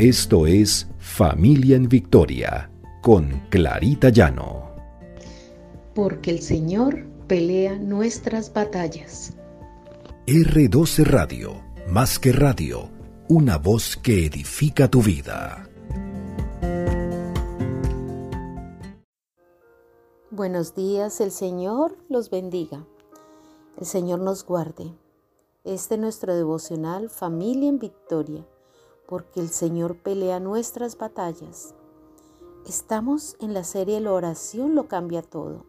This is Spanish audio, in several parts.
Esto es Familia en Victoria con Clarita Llano. Porque el Señor pelea nuestras batallas. R12 Radio, más que radio, una voz que edifica tu vida. Buenos días, el Señor los bendiga. El Señor nos guarde. Este es nuestro devocional Familia en Victoria porque el Señor pelea nuestras batallas. Estamos en la serie La oración lo cambia todo.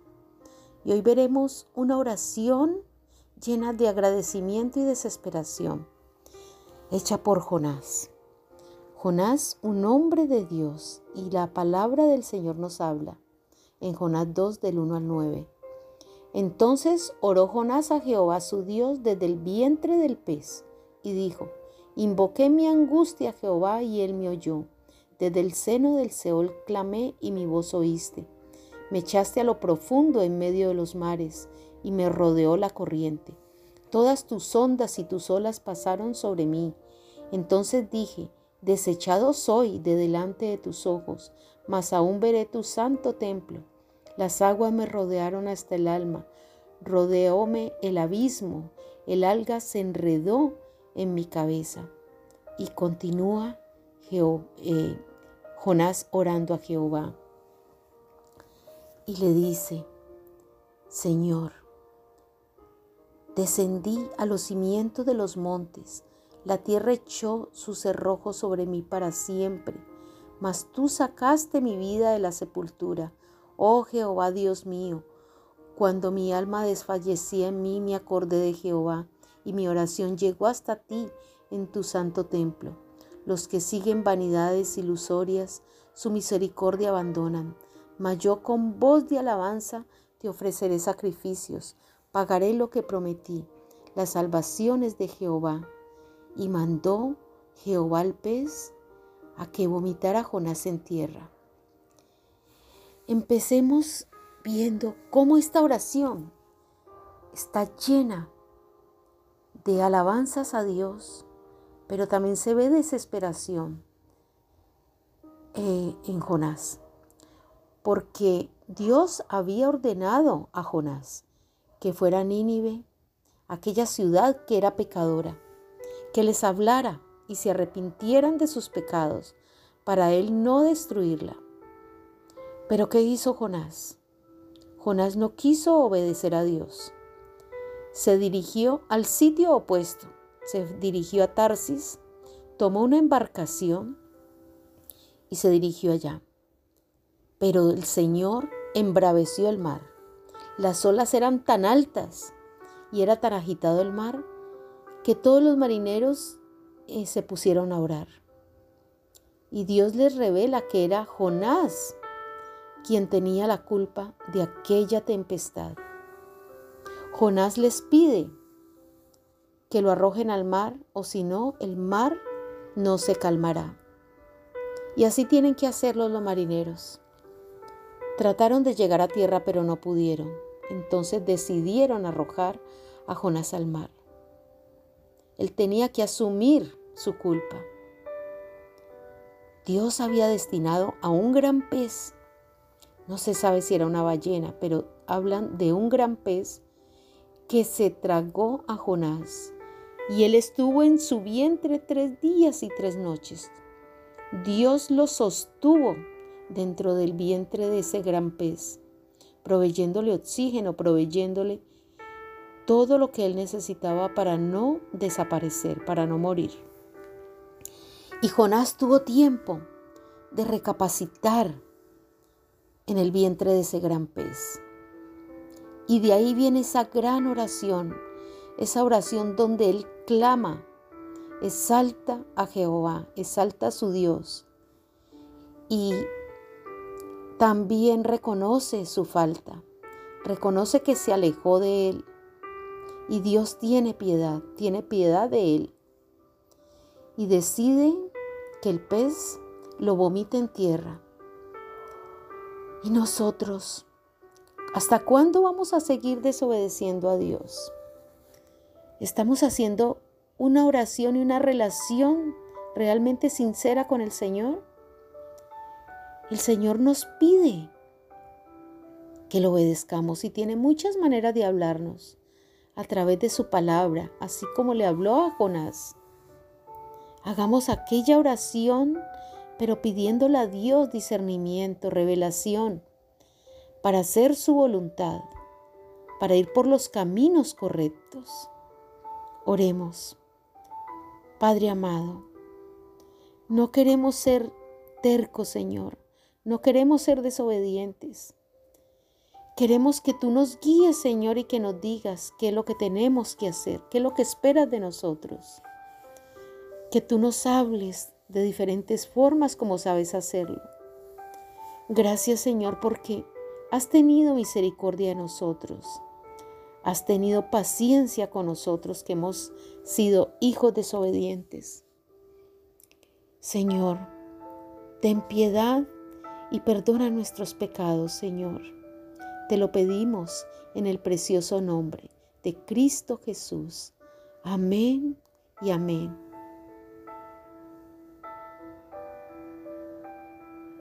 Y hoy veremos una oración llena de agradecimiento y desesperación, hecha por Jonás. Jonás, un hombre de Dios, y la palabra del Señor nos habla en Jonás 2 del 1 al 9. Entonces oró Jonás a Jehová su Dios desde el vientre del pez y dijo, Invoqué mi angustia a Jehová y él me oyó. Desde el seno del Seol clamé y mi voz oíste. Me echaste a lo profundo en medio de los mares y me rodeó la corriente. Todas tus ondas y tus olas pasaron sobre mí. Entonces dije, desechado soy de delante de tus ojos, mas aún veré tu santo templo. Las aguas me rodearon hasta el alma, rodeóme el abismo, el alga se enredó en mi cabeza. Y continúa eh, Jonás orando a Jehová. Y le dice, Señor, descendí a los cimientos de los montes, la tierra echó su cerrojo sobre mí para siempre, mas tú sacaste mi vida de la sepultura. Oh Jehová Dios mío, cuando mi alma desfallecía en mí, me acordé de Jehová y mi oración llegó hasta ti en tu santo templo. Los que siguen vanidades ilusorias, su misericordia abandonan. Mas yo con voz de alabanza te ofreceré sacrificios, pagaré lo que prometí, las salvaciones de Jehová. Y mandó Jehová al pez a que vomitara Jonás en tierra. Empecemos viendo cómo esta oración está llena de alabanzas a Dios, pero también se ve desesperación eh, en Jonás, porque Dios había ordenado a Jonás que fuera a Nínive, aquella ciudad que era pecadora, que les hablara y se arrepintieran de sus pecados, para él no destruirla. Pero ¿qué hizo Jonás? Jonás no quiso obedecer a Dios se dirigió al sitio opuesto, se dirigió a Tarsis, tomó una embarcación y se dirigió allá. Pero el Señor embraveció el mar. Las olas eran tan altas y era tan agitado el mar que todos los marineros eh, se pusieron a orar. Y Dios les revela que era Jonás quien tenía la culpa de aquella tempestad. Jonás les pide que lo arrojen al mar o si no, el mar no se calmará. Y así tienen que hacerlo los marineros. Trataron de llegar a tierra pero no pudieron. Entonces decidieron arrojar a Jonás al mar. Él tenía que asumir su culpa. Dios había destinado a un gran pez, no se sabe si era una ballena, pero hablan de un gran pez que se tragó a Jonás, y él estuvo en su vientre tres días y tres noches. Dios lo sostuvo dentro del vientre de ese gran pez, proveyéndole oxígeno, proveyéndole todo lo que él necesitaba para no desaparecer, para no morir. Y Jonás tuvo tiempo de recapacitar en el vientre de ese gran pez. Y de ahí viene esa gran oración, esa oración donde Él clama, exalta a Jehová, exalta a su Dios. Y también reconoce su falta, reconoce que se alejó de Él. Y Dios tiene piedad, tiene piedad de Él. Y decide que el pez lo vomite en tierra. Y nosotros, ¿Hasta cuándo vamos a seguir desobedeciendo a Dios? Estamos haciendo una oración y una relación realmente sincera con el Señor? El Señor nos pide que lo obedezcamos y tiene muchas maneras de hablarnos a través de su palabra, así como le habló a Jonás. Hagamos aquella oración, pero pidiéndole a Dios discernimiento, revelación, para hacer su voluntad, para ir por los caminos correctos. Oremos. Padre amado, no queremos ser tercos, Señor, no queremos ser desobedientes. Queremos que tú nos guíes, Señor, y que nos digas qué es lo que tenemos que hacer, qué es lo que esperas de nosotros. Que tú nos hables de diferentes formas como sabes hacerlo. Gracias, Señor, porque has tenido misericordia de nosotros. Has tenido paciencia con nosotros que hemos sido hijos desobedientes. Señor, ten piedad y perdona nuestros pecados, Señor. Te lo pedimos en el precioso nombre de Cristo Jesús. Amén y amén.